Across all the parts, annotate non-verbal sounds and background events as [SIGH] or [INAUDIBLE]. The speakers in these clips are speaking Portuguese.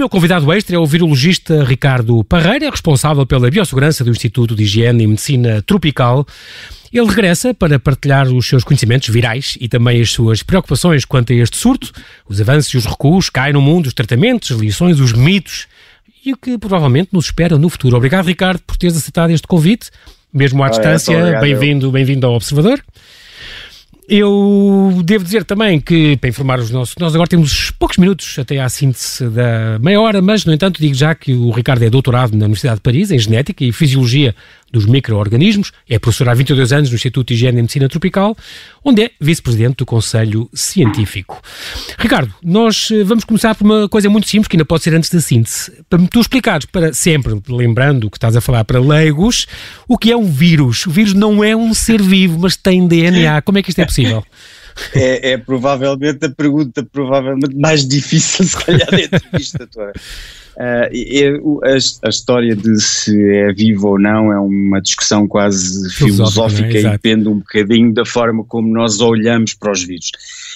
meu convidado extra é o virologista Ricardo Parreira, responsável pela biossegurança do Instituto de Higiene e Medicina Tropical. Ele regressa para partilhar os seus conhecimentos virais e também as suas preocupações quanto a este surto, os avanços e os recuos há no mundo, os tratamentos, as lições, os mitos e o que provavelmente nos espera no futuro. Obrigado, Ricardo, por teres aceitado este convite, mesmo à ah, distância. É, bem-vindo, bem-vindo ao Observador. Eu devo dizer também que, para informar os nossos, nós agora temos poucos minutos até à síntese da meia hora, mas, no entanto, digo já que o Ricardo é doutorado na Universidade de Paris, em Genética e Fisiologia dos micro-organismos, é professor há 22 anos no Instituto de Higiene e Medicina Tropical, onde é vice-presidente do Conselho Científico. Ricardo, nós eh, vamos começar por uma coisa muito simples, que ainda pode ser antes da síntese. Para tu explicares, para sempre, lembrando que estás a falar para leigos, o que é um vírus. O vírus não é um ser vivo, mas tem DNA. Como é que isto é possível? É, é, provavelmente a pergunta provavelmente mais difícil se calhar da entrevista toda. Uh, a, a, história de se é vivo ou não é uma discussão quase filosófica é? e depende um bocadinho da forma como nós olhamos para os vírus.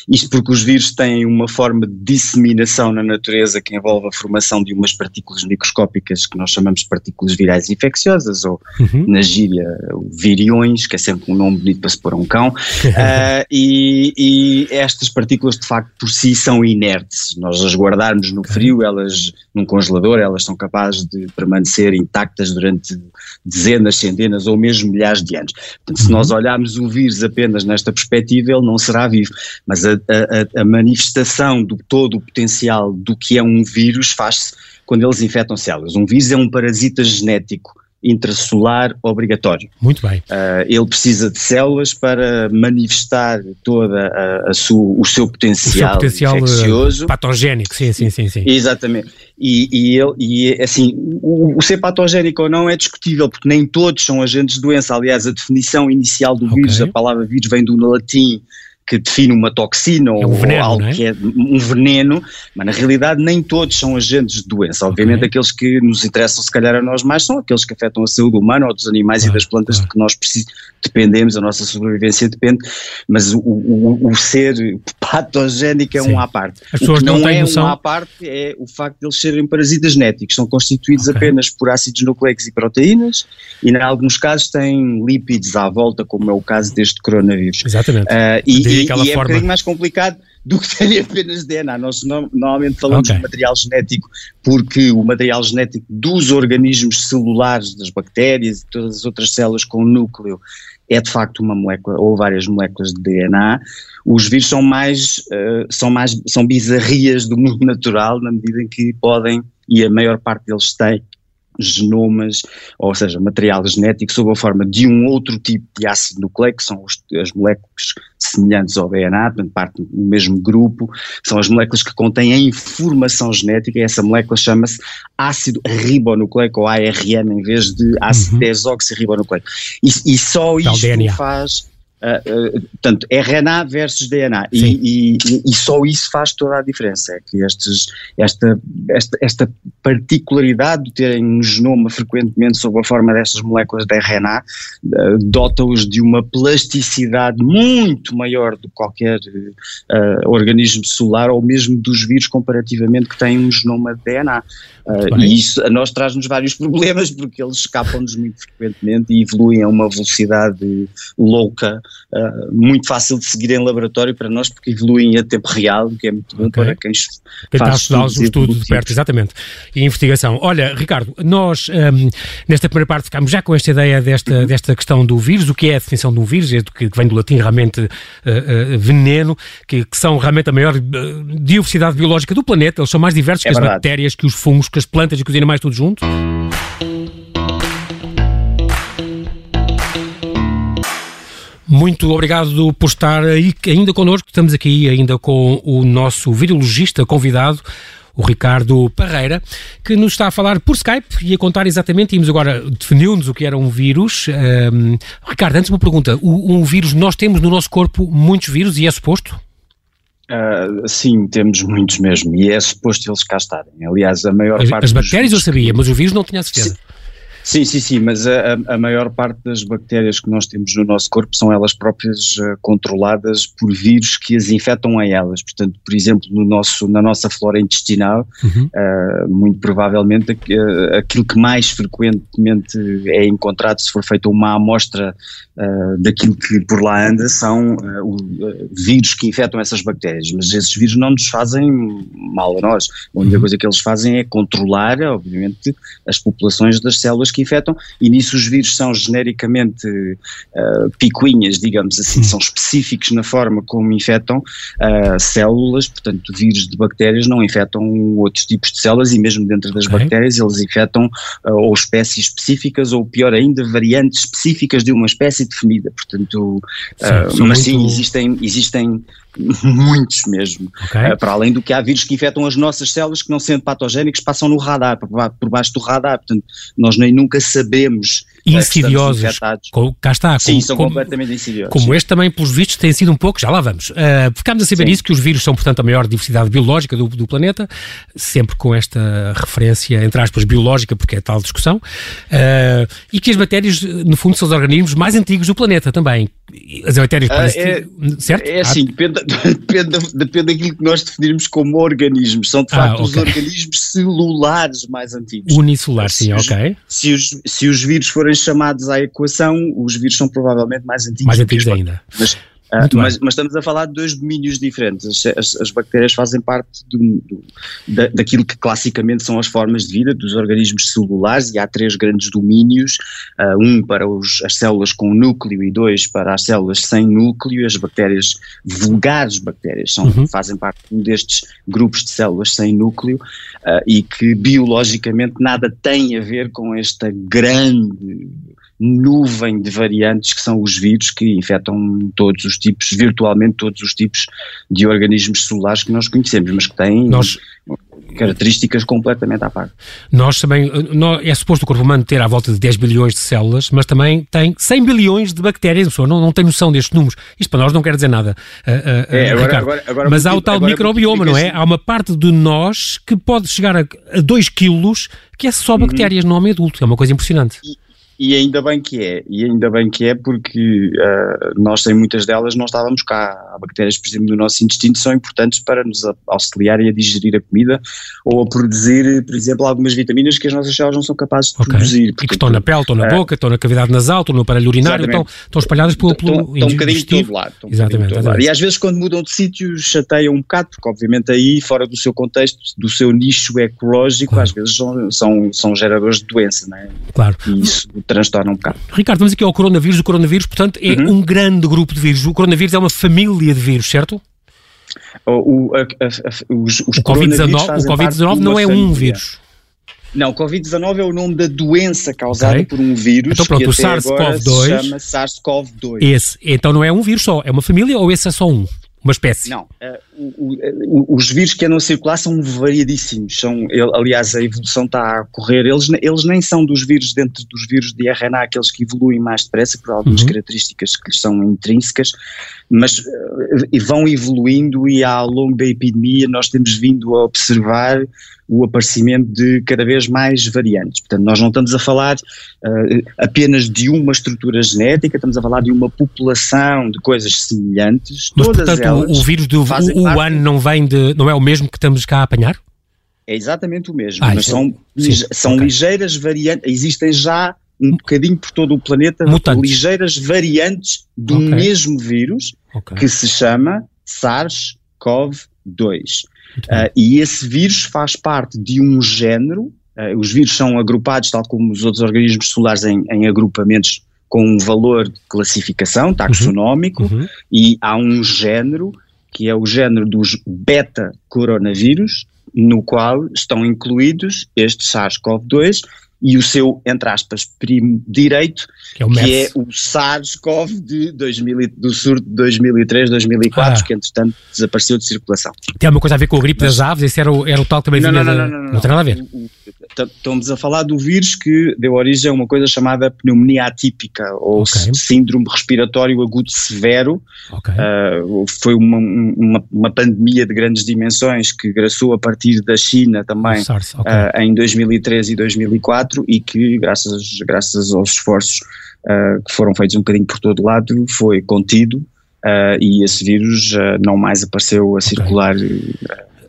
Isto porque os vírus têm uma forma de disseminação na natureza que envolve a formação de umas partículas microscópicas que nós chamamos de partículas virais infecciosas, ou uhum. na gíria viriões, que é sempre um nome bonito para se pôr a um cão, uh, [LAUGHS] e, e, estas partículas de facto por si são inertes. Nós as guardarmos no frio, elas num congelador, elas são capazes de permanecer intactas durante dezenas, centenas ou mesmo milhares de anos. Portanto, se nós uhum. olharmos o vírus apenas nesta perspectiva, ele não será vivo. Mas a, a, a manifestação do todo o potencial do que é um vírus faz-se quando eles infectam células. Um vírus é um parasita genético intracelular obrigatório. Muito bem. Uh, ele precisa de células para manifestar toda a, a sua, o seu potencial, o seu potencial infeccioso. patogénico, sim, sim, sim, sim. Exatamente. E, e, ele, e assim, o, o, ser patogénico ou não é discutível, porque nem todos são agentes de doença. Aliás, a definição inicial do okay. vírus, a palavra vírus vem do latim que define uma toxina é um ou, veneno, algo é? que é um veneno, mas na realidade nem todos são agentes de doença. Obviamente okay. aqueles que nos interessam se calhar a nós mais são aqueles que afetam a saúde humana ou dos animais claro, e das plantas claro. de que nós dependemos, a nossa sobrevivência depende, mas o, o, o ser patogénico é Sim. um à parte. As pessoas não, não é noção. um à parte é o facto de eles serem parasitas genéticos, são constituídos okay. apenas por ácidos nucleicos e proteínas e em alguns casos têm lípidos à volta, como é o caso deste coronavírus. Exatamente. Uh, e, e, e é um bocadinho mais complicado do que [LAUGHS] terem apenas DNA. Nós normalmente falamos okay. de material genético porque o material genético dos organismos celulares, das bactérias e todas as outras células com núcleo é de facto uma molécula ou várias moléculas de DNA. Os vírus são mais, uh, são mais, são bizarrias do mundo [LAUGHS] natural na medida em que podem, e a maior parte deles tem, genomas, ou seja, material genético sob a forma de um outro tipo de ácido nucleico, que são os, as moléculas semelhantes ao DNA, portanto parte do mesmo grupo, são as moléculas que contêm a informação genética e essa molécula chama-se ácido ribonucleico ou ARN em vez de ácido uhum. desoxirribonucleico. E, e só isto faz Uh, portanto, RNA versus DNA e, e, e, só isso faz toda a diferença, é que estes, esta, esta, esta particularidade de terem um genoma frequentemente sob a forma destas moléculas de RNA uh, dota-os de uma plasticidade muito maior do que qualquer organismo celular ou mesmo dos vírus comparativamente que têm um genoma de DNA. E isso a nós traz-nos vários [LAUGHS] problemas porque eles escapam-nos muito frequentemente e evoluem a uma velocidade louca, uh, muito fácil de seguir em laboratório para nós porque evoluem a tempo real, o que é muito bom okay. para quem, quem faz está a estudar o estudo de perto, exatamente, e investigação. Olha, Ricardo, nós um, nesta primeira parte ficámos já com esta ideia desta, uhum. desta questão do vírus, o que é a definição de um vírus, é que, que vem do latim realmente uh, veneno, que, que, são realmente a maior diversidade biológica do planeta, eles são mais diversos é que verdade. as bactérias, que os fungos, que as plantas e que os animais tudo junto? Muito obrigado por estar aí ainda connosco. Estamos aqui ainda com o nosso virologista convidado, o Ricardo Parreira, que nos está a falar por Skype e a contar exatamente, íamos agora, definiu-nos o que era um vírus. Um, Ricardo, antes uma pergunta, um vírus, nós temos no nosso corpo muitos vírus e é suposto? Uh, sim, temos muitos mesmo, e é suposto eles cá estarem. Aliás, a maior as, parte. As bactérias eu sabia, mas o vírus não tinha certeza. Sim, sim, sim, mas a, a, maior parte das bactérias que nós temos no nosso corpo são elas próprias uh, controladas por vírus que as infectam a elas. Portanto, por exemplo, no nosso, na nossa flora intestinal, uhum. uh, muito provavelmente uh, aquilo que mais frequentemente é encontrado se for feita uma amostra daquilo que por lá anda são vírus que infectam essas bactérias. Mas esses vírus não nos fazem mal a nós. A única uhum. coisa que eles fazem é controlar, obviamente, as populações das células que infectam, e nisso os vírus são genericamente uh, picuinhas, digamos assim, são específicos na forma como infectam uh, células, portanto, vírus de bactérias não infectam outros tipos de células e mesmo dentro das okay. bactérias eles infectam uh, ou espécies específicas ou pior ainda, variantes específicas de uma espécie definida, portanto, sim, mas muito... sim, existem, existem muitos mesmo. Okay. Para além do que há vírus que infectam as nossas células que não sendo patogénicos passam no radar, por, por baixo do radar, portanto nós nem nunca sabemos insidiosos. Com, cá está. Sim, como, são como, completamente insidiosos. Como sim. este também, pelos vistos, tem sido um pouco, já lá vamos. Uh, ficámos a saber sim. isso, que os vírus são, portanto, a maior diversidade biológica do, do, planeta, sempre com esta referência, entre aspas, biológica, porque é tal discussão, uh, e que as bactérias, no fundo, são os organismos mais antigos do planeta também. As bactérias, uh, é, certo? É assim, depende, [LAUGHS] depende, depende daquilo que nós definirmos como organismos. São, de ah, facto, okay. os organismos celulares mais antigos. Unicelulares, sim, os, ok. Se os, se os vírus forem chamados à equação, os vírus são provavelmente mais antigos. Mais antigos ainda. Mas, Uh, mas, mas, estamos a falar de dois domínios diferentes. As, as, as bactérias fazem parte do, do, da, daquilo que classicamente são as formas de vida dos organismos celulares e há três grandes domínios, uh, um para os, as células com núcleo e dois para as células sem núcleo. As bactérias vulgares bactérias são, uhum. fazem parte de destes grupos de células sem núcleo uh, e que biologicamente nada tem a ver com esta grande nuvem de variantes que são os vírus que infectam todos os tipos, virtualmente todos os tipos de organismos celulares que nós conhecemos, mas que têm nós, características completamente à parte. Nós também, é suposto o corpo humano ter à volta de 10 bilhões de células, mas também tem 100 bilhões de bactérias, a pessoa não, não tem noção destes números. Isto para nós não quer dizer nada, uh, uh, é, agora, agora, agora, mas há o tal microbioma, não é? Há uma parte de nós que pode chegar a, 2 quilos que é só uhum. bactérias uhum. no homem adulto, é uma coisa impressionante. E, e ainda bem que é, e ainda bem que é porque uh, nós sem muitas delas não estávamos cá. Há bactérias, por exemplo, do nosso intestino são importantes para nos auxiliarem a digerir a comida ou a produzir, por exemplo, algumas vitaminas que as nossas células não são capazes de okay. produzir. Porque, e que estão na pele, estão na uh, boca, estão na cavidade nasal, estão no aparelho urinário, estão, estão espalhadas pelo, pelo estão, estão um bocadinho de todo lado. Exatamente, todo lado. E às vezes quando mudam de sítio chateiam um bocado, porque obviamente aí, fora do seu contexto, do seu nicho ecológico, claro. às vezes são, são, são geradores de doença, não é? Claro. E isso transtorna um bocado. Ricardo, vamos aqui ao coronavírus. O coronavírus, portanto, é uhum. um grande grupo de vírus. O coronavírus é uma família de vírus, certo? O, o, a, a, os, os o Covid-19 COVID não é um vírus. Não, o Covid-19 é o nome da doença causada okay. por um vírus. Então pronto, o SARS-CoV-2 chama SARS-CoV-2. Esse, então não é um vírus só, é uma família ou esse é só um? Uma espécie? Não, uh, o, o, os vírus que andam a circular são variadíssimos, são, aliás a evolução está a correr, eles, eles nem são dos vírus dentro dos vírus de RNA, aqueles que evoluem mais depressa por algumas uhum. características que lhes são intrínsecas, mas uh, vão evoluindo e ao longo da epidemia nós temos vindo a observar o aparecimento de cada vez mais variantes. Portanto, nós não estamos a falar uh, apenas de uma estrutura genética, estamos a falar de uma população de coisas semelhantes. Mas, todas portanto, elas o, vírus do Wuhan não vem de, não é o mesmo que estamos cá a apanhar? É exatamente o mesmo, ah, mas são, sim, são okay. ligeiras variantes, existem já um bocadinho por todo o planeta Mutantes. ligeiras variantes do okay. mesmo vírus okay. que se chama SARS-CoV-2. Uh, e esse vírus faz parte de um género, uh, os vírus são agrupados, tal como os outros organismos celulares, em, em agrupamentos com um valor de classificação taxonómico, uhum. Uhum. e há um género, que é o género dos beta-coronavírus, no qual estão incluídos estes SARS-CoV-2 e o seu, entre aspas, primo direito, que é o, é o SARS-CoV de 2000, do surto de 2003, 2004, ah. que entretanto desapareceu de circulação. Tem alguma coisa a ver com a gripe Mas, das aves? Esse era o, era o tal que também não, vinha não, não, não, não, não, tem nada a ver. Estamos a falar do vírus que deu origem a uma coisa chamada pneumonia atípica ou okay. síndrome respiratório agudo severo. Okay. Uh, foi uma, uma, uma, pandemia de grandes dimensões que graçou a partir da China também SARS, okay. uh, em 2013 e 2004 e que graças, graças aos esforços uh, que foram feitos um bocadinho por todo lado foi contido e esse vírus não mais apareceu a circular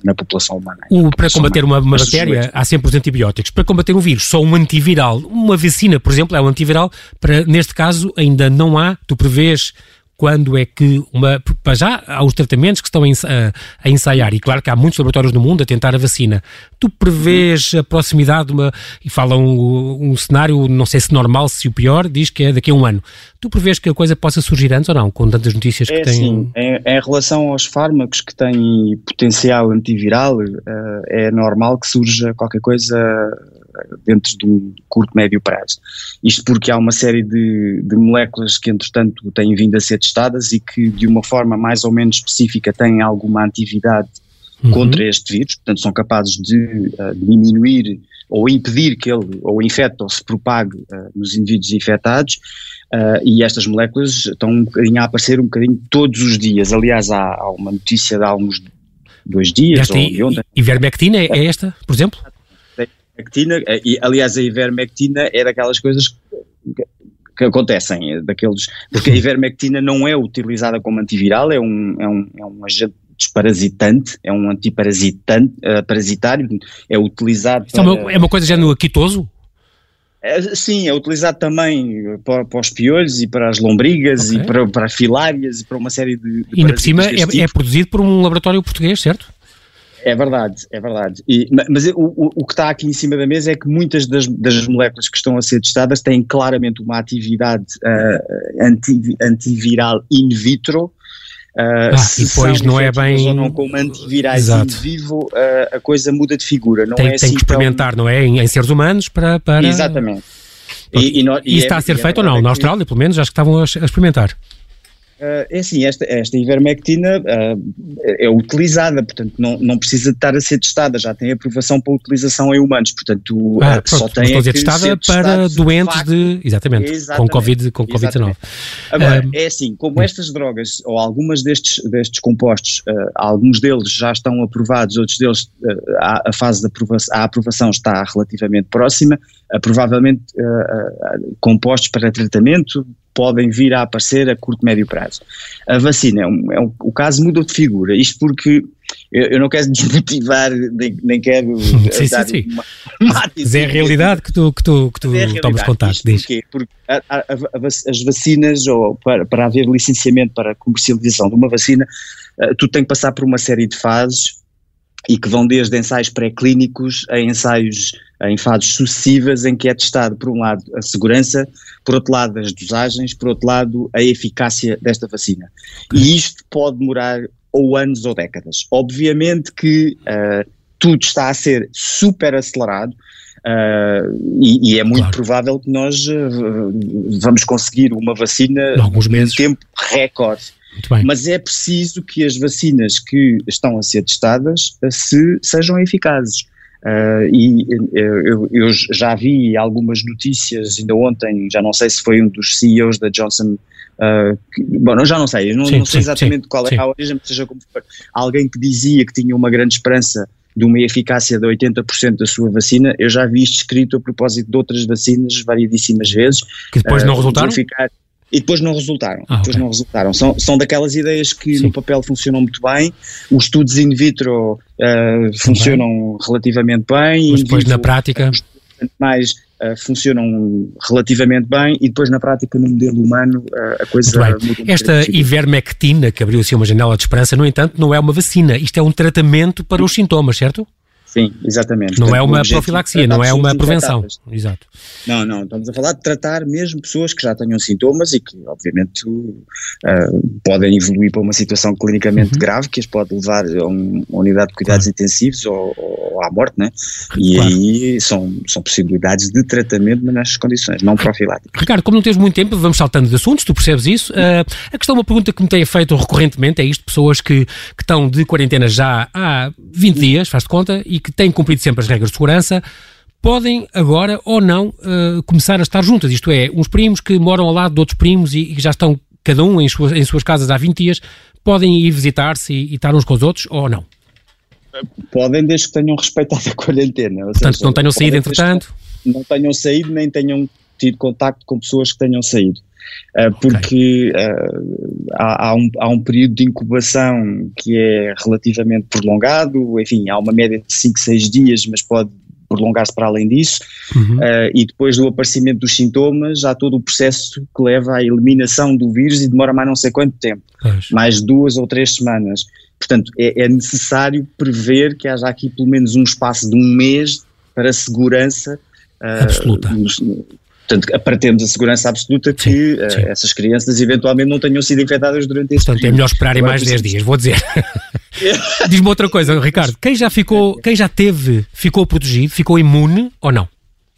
na população humana. O, para combater uma, uma bactéria, há sempre os antibióticos. Para combater um vírus, só um antiviral. Uma vacina, por exemplo, é um antiviral. Para, neste caso, ainda não há. Tu prevês quando é que uma. Para já há os tratamentos que estão a, ensaiar, e claro que há muitos laboratórios no mundo a tentar a vacina. Tu prevês a proximidade de uma. E falam um, um, cenário, não sei se normal, se o pior, diz que é daqui a um ano. Tu prevês que a coisa possa surgir antes ou não, com tantas notícias é que têm. Sim, em, em, relação aos fármacos que têm potencial antiviral, uh, é normal que surja qualquer coisa dentro de um curto, médio prazo. Isto porque há uma série de, de moléculas que, entretanto, têm vindo a ser testadas e que, de uma forma mais ou menos específica, têm alguma atividade uhum. contra este vírus, portanto, são capazes de uh, diminuir ou impedir que ele ou infecte ou se propague uh, nos indivíduos infectados. Uh, e estas moléculas estão um a aparecer um bocadinho todos os dias. Aliás, há, há uma notícia de há uns dois dias. Esta ou ontem. Ivermectina é, é esta, por exemplo? Ivermectina, eh, e aliás a ivermectina é daquelas coisas que, que acontecem, é daqueles, porque a [LAUGHS] ivermectina não é utilizada como antiviral, é um, é um, é um agente desparasitante, é um antiparasitante, uh, parasitário, é utilizado para, é, uma, é uma coisa já no quitoso? É, sim, é utilizado também para, para, os piolhos e para as lombrigas okay. e para, para filárias e para uma série de, de E ainda por cima é, tipo. é produzido por um laboratório português, certo? É verdade, é verdade. E, mas o, o, que está aqui em cima da mesa é que muitas das, das moléculas que estão a ser testadas têm claramente uma atividade uh, anti, antiviral in vitro. Uh, ah, e depois não é bem. Ou não como antivirais Exato. in vivo, uh, a coisa muda de figura. Não tem, é tem assim que experimentar, tão... não é? Em, em, seres humanos para. para... Exatamente. E, e, e, está é, a ser feito ou não? Na Austrália, pelo menos, acho que estavam a experimentar. Uh, é assim, esta, esta ivermectina uh, é utilizada, portanto não, não precisa de estar a ser testada, já tem aprovação para utilização em humanos, portanto ah, uh, só tem testada ser para doentes de, exatamente, exatamente, com Covid, com Covid-19. Agora, é assim, como estas drogas, ou algumas destes, destes compostos, alguns deles já estão aprovados, outros deles a, a fase de aprovação, a aprovação está relativamente próxima, provavelmente compostos para tratamento, podem vir a aparecer a curto, médio prazo. A vacina, é um, é um, o caso mudou de figura, isto porque eu, eu não quero [LAUGHS] desmotivar, nem, nem quero [LAUGHS] sim, dar sim, sim. Uma, [LAUGHS] uma Mas é a realidade que tu, que tu, que tu é tomas contato, diz. Porquê? Porque a, a, a, as vacinas, ou para, para haver licenciamento para a comercialização de uma vacina, uh, tu tens que passar por uma série de fases e que vão desde ensaios pré-clínicos a ensaios em fases sucessivas em que é testado, por um lado, a segurança, por outro lado, as dosagens, por outro lado, a eficácia desta vacina. E isto pode demorar ou anos ou décadas. Obviamente que uh, tudo está a ser super acelerado, Uh, e, e, é muito claro. provável que nós uh, vamos conseguir uma vacina alguns meses. em tempo recorde. Mas é preciso que as vacinas que estão a ser testadas se, sejam eficazes. Uh, e eu, eu, já vi algumas notícias, ainda ontem, já não sei se foi um dos CEOs da Johnson, uh, que, bom, já não sei, não, sim, não sei exatamente sim, qual é a origem, seja como for, alguém que dizia que tinha uma grande esperança de uma eficácia de 80% da sua vacina, eu já vi isto escrito a propósito de outras vacinas variedíssimas vezes. Que depois uh, não resultaram? E depois não resultaram. Ah, depois okay. não resultaram. São, são daquelas ideias que Sim. no papel funcionam muito bem, os estudos in vitro uh, funcionam relativamente bem. Mas depois na prática. Mais uh, funcionam relativamente bem e depois na prática no modelo humano uh, a coisa muda. Um Esta ivermectina, que abriu assim uma janela de esperança, no entanto, não é uma vacina, isto é um tratamento para os sintomas, certo? Sim, exatamente. Não Portanto, é uma profilaxia, não é uma prevenção. Exato. Não, não, estamos a falar de tratar mesmo pessoas que já tenham sintomas e que, obviamente, uh, podem evoluir para uma situação clinicamente uhum. grave que as pode levar a, um, uma unidade de cuidados claro. intensivos ou, ou, à morte, né? E claro. aí são, são possibilidades de tratamento nestas condições, não profiláticas. Ricardo, como não tens muito tempo, vamos saltando de assuntos, tu percebes isso. Uh, a questão, uma pergunta que me tem feito recorrentemente é isto: pessoas que, que estão de quarentena já há 20 dias, faz de conta, e que têm cumprido sempre as regras de segurança, podem agora ou não uh, começar a estar juntas. Isto é, uns primos que moram ao lado de outros primos e, que já estão cada um em suas, em suas casas há 20 dias, podem ir visitar-se e, e estar uns com os outros ou não? Podem, desde que tenham respeitado a quarentena. Portanto, seja, não tenham saído entretanto? Não tenham saído, nem tenham tido contacto com pessoas que tenham saído. Uh, porque okay. uh, há, há, um, há um período de incubação que é relativamente prolongado, enfim, há uma média de 5, 6 dias, mas pode prolongar-se para além disso, uhum. uh, e depois do aparecimento dos sintomas, há todo o processo que leva à eliminação do vírus e demora mais não sei quanto tempo, mais duas ou três semanas. Portanto, é, é, necessário prever que haja aqui pelo menos um espaço de um mês para segurança uh, absoluta. Nos, Portanto, para termos a segurança absoluta que sim, uh, sim. essas crianças eventualmente não tenham sido infectadas durante esse Portanto, período. é melhor esperarem mais 10 dias, vou dizer. [LAUGHS] Diz-me outra coisa, Ricardo. Quem já ficou, quem já teve, ficou protegido, ficou imune ou não?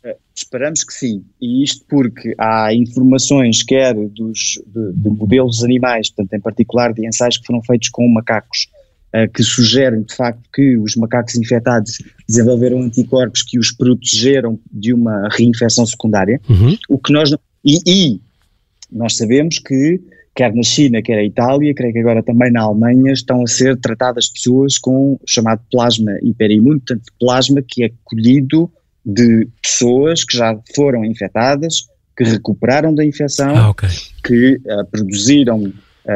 Uh, esperamos que sim. E isto porque há informações, quer dos, de, de modelos animais, portanto, em particular de ensaios que foram feitos com macacos, uh, que sugerem de facto que os macacos infectados desenvolveram anticorpos que os protegeram de uma reinfecção secundária, uhum. o que nós e, e, nós sabemos que quer na China, quer na Itália, creio que agora também na Alemanha, estão a ser tratadas pessoas com o chamado plasma hiperimune, portanto plasma que é colhido de pessoas que já foram infectadas, que recuperaram da infecção, ah, okay. que uh, produziram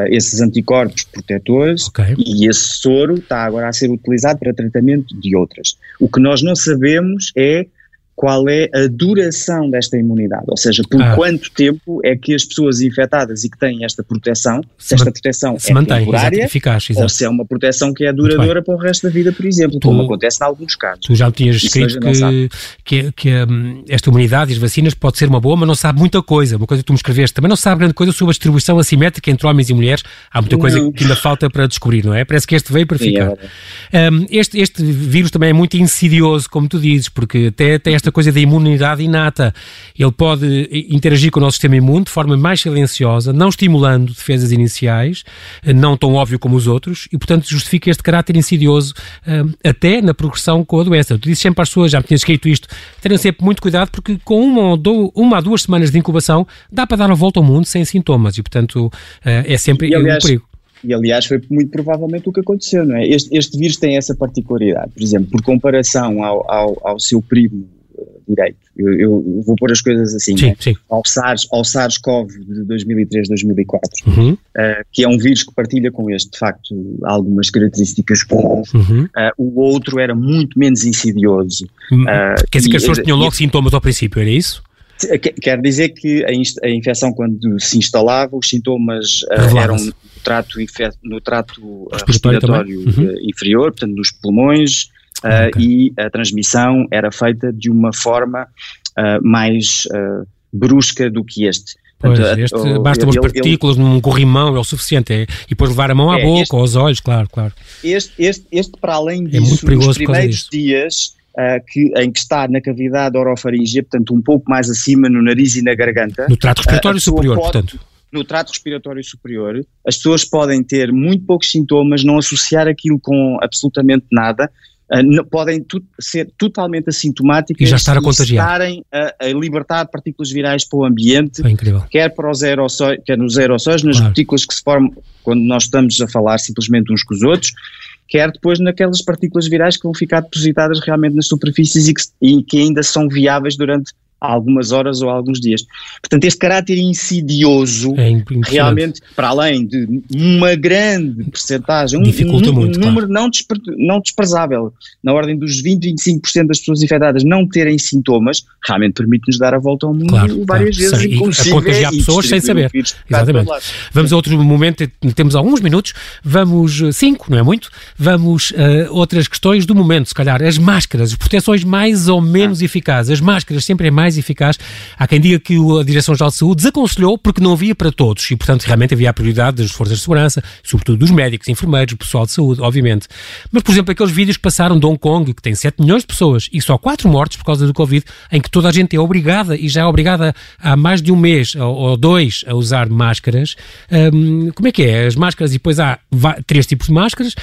esses anticorpos protetores okay. e esse soro está agora a ser utilizado para tratamento de outras. O que nós não sabemos é qual é a duração desta imunidade, ou seja, por ah. quanto tempo é que as pessoas infectadas e que têm esta proteção, se esta proteção se é mantém, temporária, eficaz, ou se é uma proteção que é duradoura para o resto da vida, por exemplo, tu, como acontece em alguns casos. Tu já tinhas escrito que, que, que um, esta imunidade e as vacinas pode ser uma boa, mas não sabe muita coisa, uma coisa que tu me escreveste, também não sabe grande coisa sobre a distribuição assimétrica entre homens e mulheres, há muita coisa não. que ainda falta para descobrir, não é? Parece que este veio para Sim, ficar. É um, este, este vírus também é muito insidioso, como tu dizes, porque até tem esta coisa da imunidade inata. Ele pode interagir com o nosso sistema imune de forma mais silenciosa, não estimulando defesas iniciais, não tão óbvio como os outros, e portanto justifica este caráter insidioso uh, até na progressão com a doença. Tu dizes sempre às pessoas, já me tinhas escrito isto, tenham sempre muito cuidado porque com uma, ou uma a duas semanas de incubação dá para dar a volta ao mundo sem sintomas e portanto é sempre e, aliás, um perigo. E aliás foi muito provavelmente o que aconteceu, não é? Este, este vírus tem essa particularidade, por exemplo, por comparação ao, ao, ao seu primo direito. Eu, eu, vou pôr as coisas assim, sim, né? sim. Ao, SARS, SARS-CoV de 2003-2004, uhum. uh, que é um vírus que partilha com este, de facto, algumas características comuns. Uhum. Uh, o outro era muito menos insidioso. Uh, Quer dizer que as pessoas tinham logo e, sintomas ao princípio, era isso? Quer dizer que a, infecção, quando se instalava, os sintomas uh, eram no trato, no trato respiratório, uhum. inferior, portanto, nos pulmões, uh, okay. e a transmissão era feita de uma forma uh, mais uh, brusca do que este. Pois, este basta umas partículas ele, num corrimão, é o suficiente, é, e depois levar a mão à é, boca, este, aos olhos, claro, claro. Este, este, este para além disso, é muito perigoso nos primeiros dias uh, que, em que está na cavidade orofaríngea, portanto um pouco mais acima no nariz e na garganta. No trato respiratório superior, pode, portanto no trato respiratório superior, as pessoas podem ter muito poucos sintomas, não associar aquilo com absolutamente nada, uh, podem tu, ser totalmente assintomáticas e já estar a estarem a, a, libertar partículas virais para o ambiente, quer, para os aerossóis, quer nos aerossóis, nas claro. partículas que se formam quando nós estamos a falar simplesmente uns com os outros, quer depois naquelas partículas virais que vão ficar depositadas realmente nas superfícies e que, e que ainda são viáveis durante algumas horas ou alguns dias. Portanto, este caráter insidioso, é realmente, para além de uma grande percentagem, um, um, muito, um número claro. não, despre, não desprezável, na ordem dos 20, 25% das pessoas infectadas não terem sintomas, realmente permite-nos dar a volta ao mundo claro, várias claro. vezes, inclusive. A contagiar pessoas sem saber. Exatamente. Vamos a outro momento, temos alguns minutos, vamos, eh, cinco, não é muito, vamos uh, outras questões do momento, se calhar, as máscaras, as proteções mais ou menos ah. eficazes, as máscaras sempre é mais mais eficaz. Há quem diga que a Direção-Geral de Saúde desaconselhou porque não havia para todos e, portanto, realmente havia a prioridade das forças de segurança, sobretudo dos médicos, enfermeiros, pessoal de saúde, obviamente. Mas, por exemplo, aqueles vídeos que passaram de Hong Kong, que tem 7 milhões de pessoas e só 4 mortes por causa do Covid, em que toda a gente é obrigada e já é obrigada há mais de um mês ou dois a usar máscaras. Hum, como é que é? As máscaras, e depois há três tipos de máscaras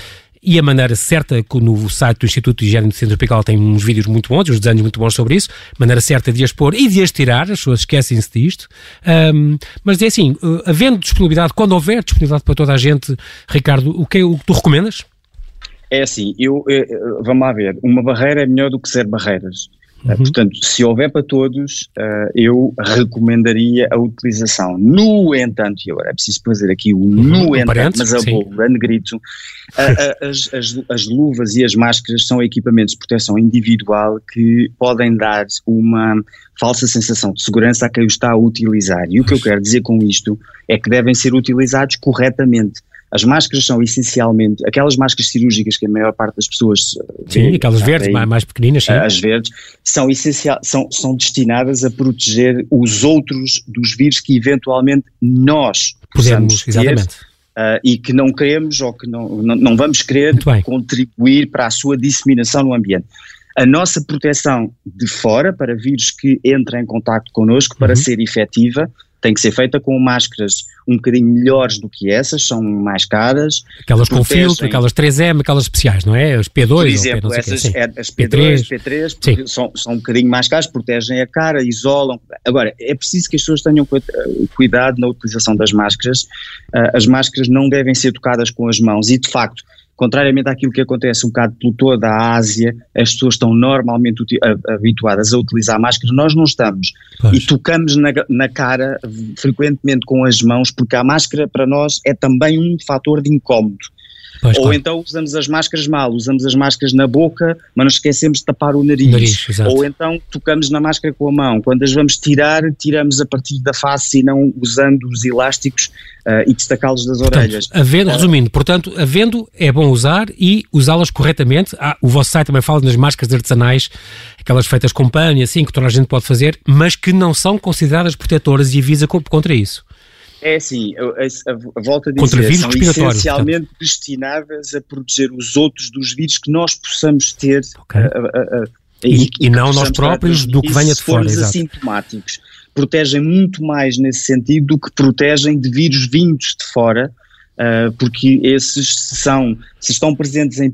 e a maneira certa, que no site do Instituto de Higiene do Centro Tropical tem uns vídeos muito bons, uns desenhos muito bons sobre isso, maneira certa de as pôr e de as tirar, as pessoas esquecem-se disto. Um, mas é assim, uh, havendo disponibilidade, quando houver disponibilidade para toda a gente, Ricardo, o que, é, o que tu recomendas? É assim, eu, eu, vamos lá ver, uma barreira é melhor do que ser barreiras. Uhum. Portanto, se houver para todos, uh, eu recomendaria a utilização. No entanto, e agora é preciso fazer aqui o uhum. no entanto, mas a boa, negrito, as, as, as, luvas e as máscaras são equipamentos de proteção individual que podem dar uma falsa sensação de segurança a quem o está a utilizar. E o que eu quero dizer com isto é que devem ser utilizados corretamente. As máscaras são essencialmente aquelas máscaras cirúrgicas que a maior parte das pessoas. Sim, vê, aquelas verdes, aí, mais pequeninas, sim. As verdes, são, essencial, são, são destinadas a proteger os outros dos vírus que eventualmente nós podemos ter, exatamente. Uh, e que não queremos ou que não, não, não vamos querer contribuir para a sua disseminação no ambiente. A nossa proteção de fora para vírus que entram em contato connosco, para uhum. ser efetiva, tem que ser feita com máscaras um bocadinho melhores do que essas, são mais caras. Aquelas com filtro, aquelas 3M, aquelas especiais, não é? As P2, Por exemplo, essas, é, as P2, P3, P3 são, são um bocadinho mais caras, protegem a cara, isolam. Agora, é preciso que as pessoas tenham cuidado na utilização das máscaras. Ah, as máscaras não devem ser tocadas com as mãos e, de facto, contrariamente àquilo que acontece um bocado pelo toda a Ásia, as pessoas estão normalmente habituadas a utilizar máscaras, nós não estamos. Pois. E tocamos na, na, cara frequentemente com as mãos, porque a máscara para nós é também um fator de incómodo. Pois, Ou claro. então usamos as máscaras mal, usamos as máscaras na boca, mas nos esquecemos de tapar o nariz. nariz Ou então tocamos na máscara com a mão. Quando as vamos tirar, tiramos a partir da face e não usando os elásticos uh, e destacá-los das portanto, orelhas. Havendo, resumindo, portanto, havendo é bom usar e usá-las corretamente. Ah, o vosso site também fala nas máscaras artesanais, aquelas feitas com pano e assim, que toda a gente pode fazer, mas que não são consideradas protetoras e avisa contra isso. É assim, a, a, a volta a dizer, são essencialmente portanto. destinadas a proteger os outros dos vírus que nós possamos ter okay. a, e, e, e não nós próprios do que venha de fora. Se assintomáticos, protegem muito mais nesse sentido do que protegem de vírus vindos de fora, uh, porque esses são, se estão presentes em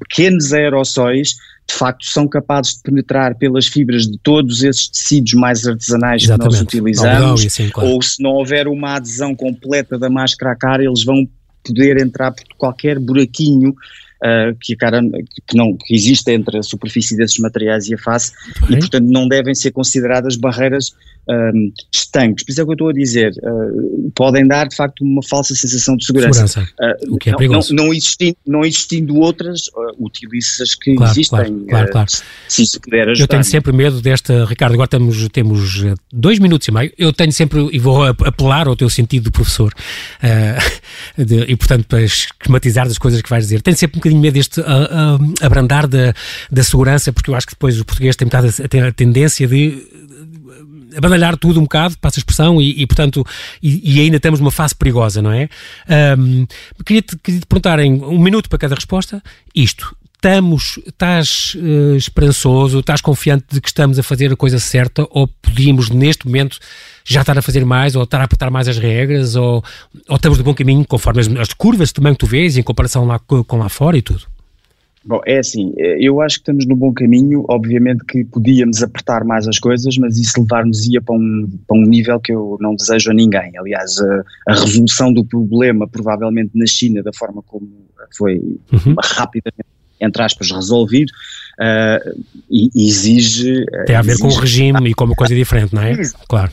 pequenos aerossóis, de facto são capazes de penetrar pelas fibras de todos esses tecidos mais artesanais Exatamente. que nós utilizamos, assim, claro. ou se não houver uma adesão completa da máscara à cara, eles vão poder entrar por qualquer buraquinho uh, que, cara, que, não, que existe entre a superfície desses materiais e a face, e portanto não devem ser consideradas barreiras um, estanques. Por isso é que eu estou a dizer, uh, podem dar de facto uma falsa sensação de segurança. segurança. Uh, o que é não, perigoso. Não, não, existindo, não existindo outras, uh, utilize as que claro, existem. Claro, claro. Se isso puder ajudar. Eu tenho sempre medo desta, Ricardo, agora temos, temos dois minutos e meio, eu tenho sempre, e vou apelar ao teu sentido de professor, [LAUGHS] de, e portanto para esquematizar as coisas que vais dizer, tenho sempre bocadinho medo deste abrandar da, da segurança, porque eu acho que depois o português tem metade a, a tendência de abandalhar tudo um bocado, passa a expressão, e, e portanto, e, e, ainda estamos numa fase perigosa, não é? Um, Queria-te queria -te perguntar em um minuto para cada resposta, isto, estamos, estás uh, esperançoso, estás confiante de que estamos a fazer a coisa certa ou podíamos neste momento já estar a fazer mais ou estar a apertar mais as regras ou, ou estamos no bom caminho conforme as, as curvas também que tu vês em comparação lá com lá fora e tudo? Bom, é assim, eh, eu acho que estamos no bom caminho, obviamente que podíamos apertar mais as coisas, mas isso levar-nos ia para um, para um nível que eu não desejo a ninguém. Aliás, a, a resolução do problema, provavelmente na China, da forma como foi uhum. rapidamente, entre aspas, resolvido, uh, exige... Tem a ver exige, com o regime e com uma coisa diferente, não é? Claro.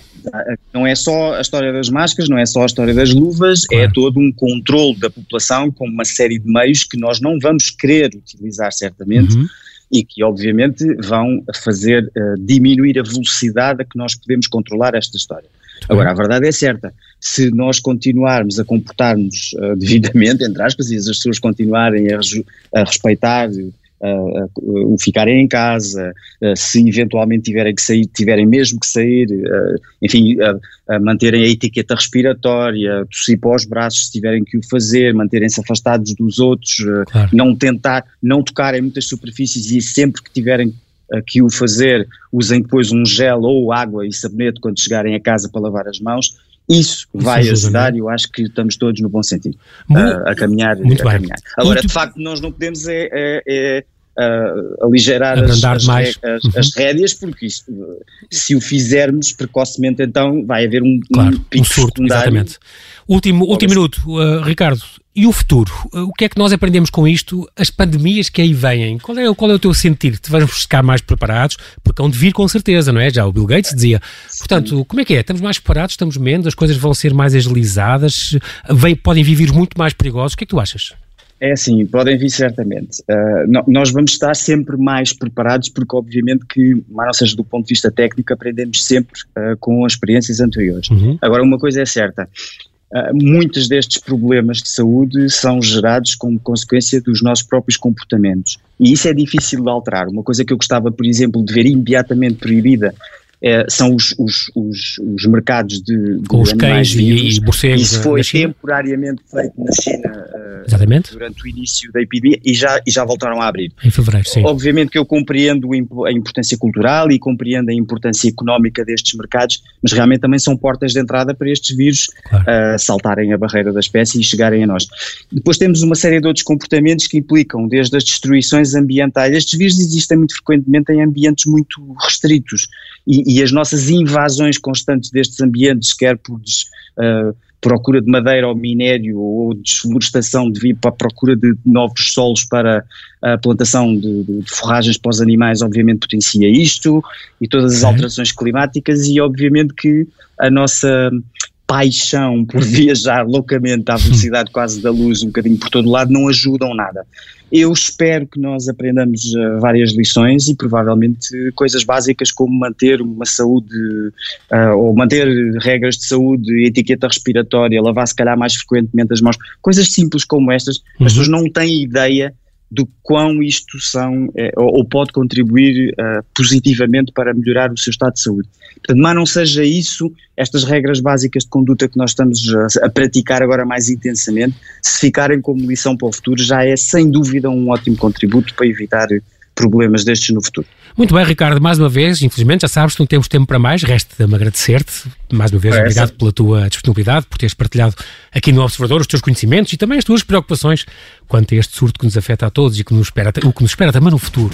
Não é só a história das máscaras, não é só a história das luvas, é claro. é todo um controle da população com uma série de meios que nós não vamos querer utilizar certamente. Uhum e que obviamente vão fazer uh, diminuir a velocidade a que nós podemos controlar esta história. Agora, a verdade é certa, se nós continuarmos a comportar-nos uh, [LAUGHS] devidamente, entre aspas, e as pessoas continuarem a, a respeitar uh, ficarem em casa, se eventualmente tiverem que sair, tiverem mesmo que sair, enfim, manterem a etiqueta respiratória, tossir para os braços se tiverem que o fazer, manterem-se afastados dos outros, claro. não tentar, não tocarem muitas superfícies e sempre que tiverem que o fazer, usem depois um gel ou água e sabonete quando chegarem a casa para lavar as mãos Isso vai ajuda, ajudar e eu acho que estamos todos no bom sentido a, a, caminhar. Muito a bem. Caminhar. Agora, de facto, nós não podemos é, é, é uh, aligerar as, as, mais. As, uhum. as, rédeas, porque isto, se o fizermos precocemente, então vai haver um, claro, um pico um surto, secundário. Exatamente. Último, último minuto, uh, Ricardo, e o futuro? O que é que nós aprendemos com isto? As pandemias que aí vêm, qual é, qual é o teu sentir? Te vamos ficar mais preparados? Porque hão de vir com certeza, não é? Já o Bill Gates dizia. Portanto, como é que é? Estamos mais preparados, estamos menos, as coisas vão ser mais agilizadas, vem, podem vir vírus muito mais perigosos. O que é que tu achas? É assim, podem vir certamente. Uh, nós vamos estar sempre mais preparados porque obviamente que, não seja do ponto de vista técnico, aprendemos sempre uh, com as experiências anteriores. Uhum. Agora, uma coisa é certa, muitos destes problemas de saúde são gerados como consequência dos nossos próprios comportamentos e isso é difícil de alterar. Uma coisa que eu gostava, por exemplo, de ver imediatamente proibida é, são os, os, os, os, mercados de, de Com os cães vivos, e, morcegos. Isso foi temporariamente feito na China uh, durante o início da epidemia e já, e já voltaram a abrir. Em fevereiro, sim. Obviamente que eu compreendo a importância cultural e compreendo a importância económica destes mercados, mas realmente também são portas de entrada para estes vírus claro. uh, saltarem a barreira da espécie e chegarem a nós. Depois temos uma série de outros comportamentos que implicam desde as destruições ambientais. Estes vírus existem muito frequentemente em ambientes muito restritos e, e as nossas invasões constantes destes ambientes, quer por uh, procura de madeira ou minério ou desflorestação devido para a procura de novos solos para a plantação de, de, de forragens para os animais, obviamente potencia isto e todas as alterações climáticas e obviamente que a nossa paixão por [LAUGHS] viajar loucamente à velocidade quase da luz, um bocadinho por todo lado, não ajudam nada. Eu espero que nós aprendamos uh, várias lições e provavelmente coisas básicas como manter uma saúde uh, ou manter regras de saúde, etiqueta respiratória, lavar se calhar mais frequentemente as mãos, coisas simples como estas, uhum. as pessoas não têm ideia do quão isto são é, ou, ou, pode contribuir uh, positivamente para melhorar o seu estado de saúde. Portanto, mas não seja isso, estas regras básicas de conduta que nós estamos a, a, praticar agora mais intensamente, se ficarem como lição para o futuro, já é sem dúvida um ótimo contributo para evitar problemas destes no futuro. Muito bem, Ricardo, mais uma vez, infelizmente já sabes que não temos tempo para mais, resta-me agradecer-te, mais uma vez, obrigado pela tua disponibilidade, por teres partilhado aqui no Observador os teus conhecimentos e também as tuas preocupações quanto a este surto que nos afeta a todos e que nos espera, o que nos espera também no futuro.